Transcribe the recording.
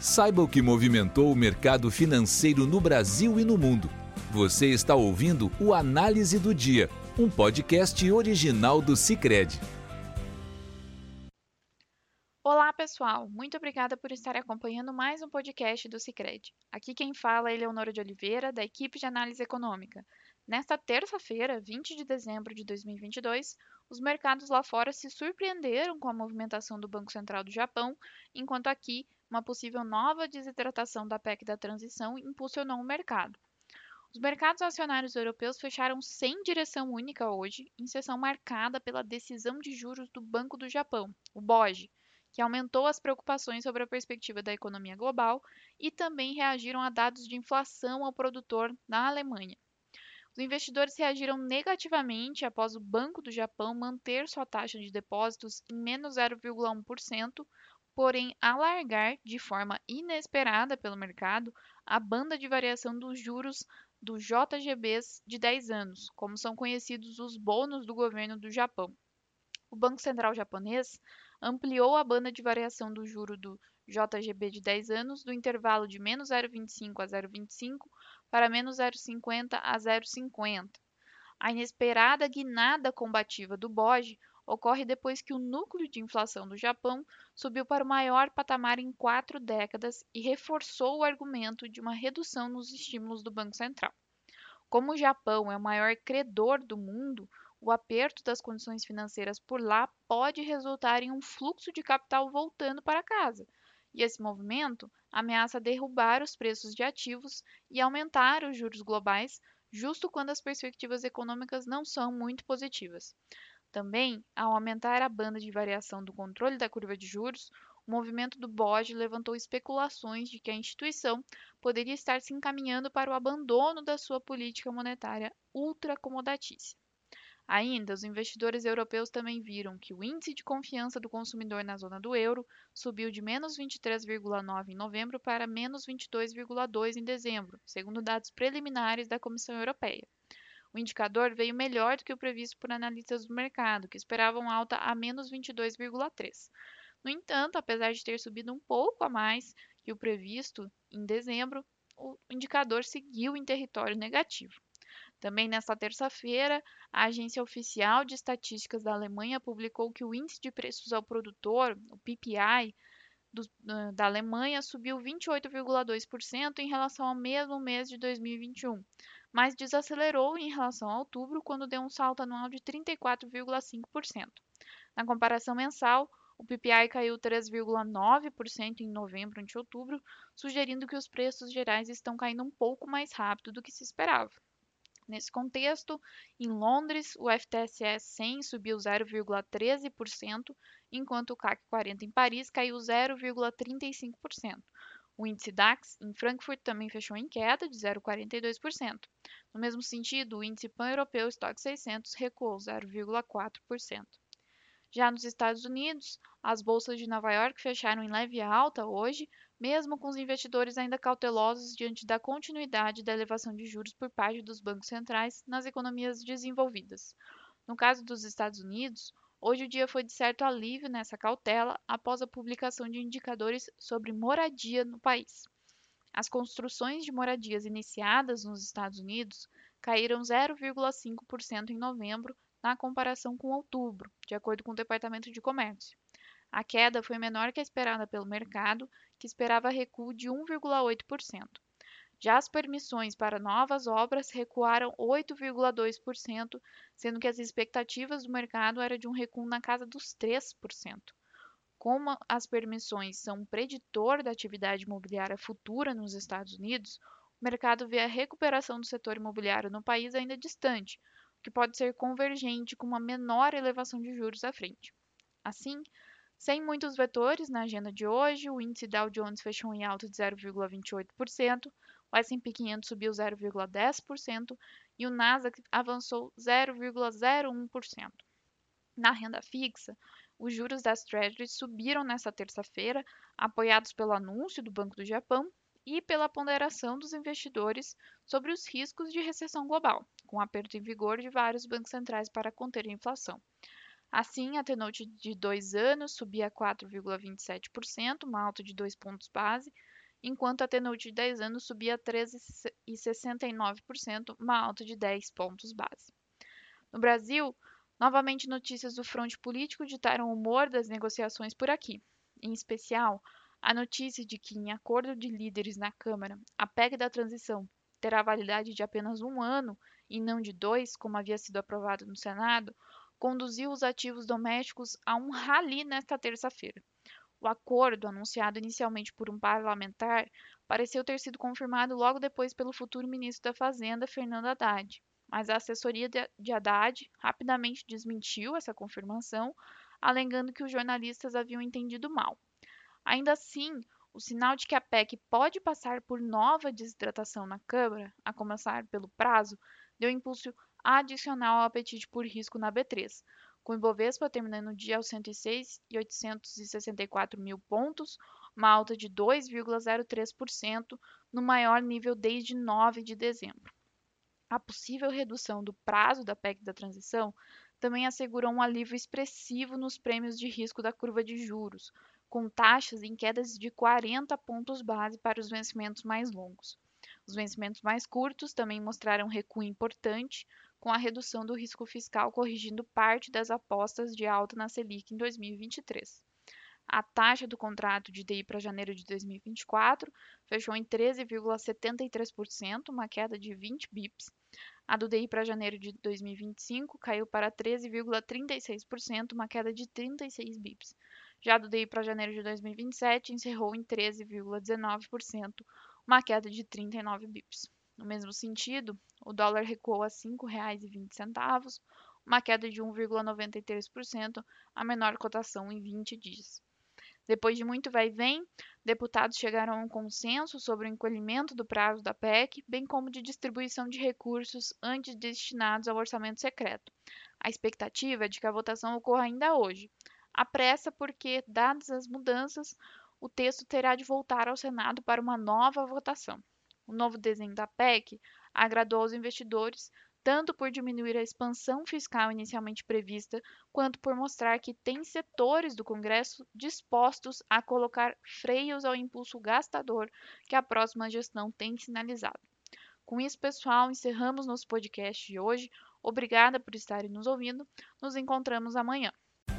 Saiba o que movimentou o mercado financeiro no Brasil e no mundo. Você está ouvindo o Análise do Dia, um podcast original do Cicred. Olá, pessoal. Muito obrigada por estar acompanhando mais um podcast do Cicred. Aqui quem fala é Leonora de Oliveira, da equipe de análise econômica. Nesta terça-feira, 20 de dezembro de 2022, os mercados lá fora se surpreenderam com a movimentação do Banco Central do Japão, enquanto aqui uma possível nova desidratação da PEC da transição impulsionou o mercado. Os mercados acionários europeus fecharam sem direção única hoje, em sessão marcada pela decisão de juros do Banco do Japão, o BOJ, que aumentou as preocupações sobre a perspectiva da economia global e também reagiram a dados de inflação ao produtor na Alemanha. Os investidores reagiram negativamente após o Banco do Japão manter sua taxa de depósitos em menos 0,1%, porém alargar de forma inesperada pelo mercado a banda de variação dos juros dos JGBs de 10 anos, como são conhecidos os bônus do governo do Japão. O Banco Central japonês ampliou a banda de variação do juro do JGB de 10 anos do intervalo de menos 0,25 a 0,25 para menos 0,50 a 0,50. A inesperada guinada combativa do BOJ ocorre depois que o núcleo de inflação do Japão subiu para o maior patamar em quatro décadas e reforçou o argumento de uma redução nos estímulos do Banco Central. Como o Japão é o maior credor do mundo, o aperto das condições financeiras por lá pode resultar em um fluxo de capital voltando para casa. E esse movimento ameaça derrubar os preços de ativos e aumentar os juros globais, justo quando as perspectivas econômicas não são muito positivas. Também, ao aumentar a banda de variação do controle da curva de juros, o movimento do BOJ levantou especulações de que a instituição poderia estar se encaminhando para o abandono da sua política monetária ultracomodatícia. Ainda, os investidores europeus também viram que o índice de confiança do consumidor na zona do euro subiu de menos 23,9 em novembro para menos 22,2 em dezembro, segundo dados preliminares da Comissão Europeia. O indicador veio melhor do que o previsto por analistas do mercado, que esperavam alta a menos 22,3. No entanto, apesar de ter subido um pouco a mais que o previsto em dezembro, o indicador seguiu em território negativo. Também nesta terça-feira, a Agência Oficial de Estatísticas da Alemanha publicou que o índice de preços ao produtor, o PPI, do, da Alemanha subiu 28,2% em relação ao mesmo mês de 2021, mas desacelerou em relação a outubro, quando deu um salto anual de 34,5%. Na comparação mensal, o PPI caiu 3,9% em novembro ante outubro, sugerindo que os preços gerais estão caindo um pouco mais rápido do que se esperava. Nesse contexto, em Londres, o FTSE 100 subiu 0,13%, enquanto o CAC 40 em Paris caiu 0,35%. O índice DAX em Frankfurt também fechou em queda de 0,42%. No mesmo sentido, o índice pan-europeu Stock 600 recuou 0,4%. Já nos Estados Unidos, as bolsas de Nova York fecharam em leve alta hoje, mesmo com os investidores ainda cautelosos diante da continuidade da elevação de juros por parte dos bancos centrais nas economias desenvolvidas. No caso dos Estados Unidos, Hoje o dia foi de certo alívio nessa cautela após a publicação de indicadores sobre moradia no país. As construções de moradias iniciadas nos Estados Unidos caíram 0,5% em novembro na comparação com outubro, de acordo com o Departamento de Comércio. A queda foi menor que a esperada pelo mercado, que esperava recuo de 1,8%. Já as permissões para novas obras recuaram 8,2%, sendo que as expectativas do mercado eram de um recuo na casa dos 3%. Como as permissões são um preditor da atividade imobiliária futura nos Estados Unidos, o mercado vê a recuperação do setor imobiliário no país ainda distante, que pode ser convergente com uma menor elevação de juros à frente. Assim, sem muitos vetores na agenda de hoje, o índice Dow Jones fechou em alta de 0,28%, o S&P 500 subiu 0,10% e o Nasdaq avançou 0,01%. Na renda fixa, os juros das Treasuries subiram nesta terça-feira, apoiados pelo anúncio do Banco do Japão e pela ponderação dos investidores sobre os riscos de recessão global, com aperto em vigor de vários bancos centrais para conter a inflação. Assim, a T-Note de dois anos subia a 4,27%, uma alta de 2 pontos base, enquanto a T-Note de 10 anos subia a 13,69%, uma alta de 10 pontos base. No Brasil, novamente notícias do fronte político ditaram o humor das negociações por aqui. Em especial, a notícia de que, em acordo de líderes na Câmara, a PEC da transição terá validade de apenas um ano e não de dois, como havia sido aprovado no Senado, conduziu os ativos domésticos a um rally nesta terça-feira. O acordo, anunciado inicialmente por um parlamentar, pareceu ter sido confirmado logo depois pelo futuro ministro da Fazenda, Fernando Haddad. Mas a assessoria de Haddad rapidamente desmentiu essa confirmação, alegando que os jornalistas haviam entendido mal. Ainda assim, o sinal de que a PEC pode passar por nova desidratação na Câmara, a começar pelo prazo, deu impulso adicional ao apetite por risco na B3, com o Ibovespa terminando o dia aos 106.864 mil pontos, uma alta de 2,03%, no maior nível desde 9 de dezembro. A possível redução do prazo da PEC da transição também assegurou um alívio expressivo nos prêmios de risco da curva de juros, com taxas em quedas de 40 pontos base para os vencimentos mais longos. Os vencimentos mais curtos também mostraram recuo importante, com a redução do risco fiscal corrigindo parte das apostas de alta na Selic em 2023. A taxa do contrato de DI para janeiro de 2024 fechou em 13,73%, uma queda de 20 bips. A do DI para janeiro de 2025 caiu para 13,36%, uma queda de 36 bips. Já do DI para janeiro de 2027 encerrou em 13,19%, uma queda de 39 bips. No mesmo sentido, o dólar recuou a R$ 5,20, uma queda de 1,93%, a menor cotação em 20 dias. Depois de muito vai e vem, deputados chegaram a um consenso sobre o encolhimento do prazo da PEC, bem como de distribuição de recursos antes destinados ao orçamento secreto. A expectativa é de que a votação ocorra ainda hoje, a pressa porque, dadas as mudanças, o texto terá de voltar ao Senado para uma nova votação. O novo desenho da PEC agradou aos investidores, tanto por diminuir a expansão fiscal inicialmente prevista, quanto por mostrar que tem setores do Congresso dispostos a colocar freios ao impulso gastador que a próxima gestão tem sinalizado. Com isso, pessoal, encerramos nosso podcast de hoje. Obrigada por estarem nos ouvindo. Nos encontramos amanhã.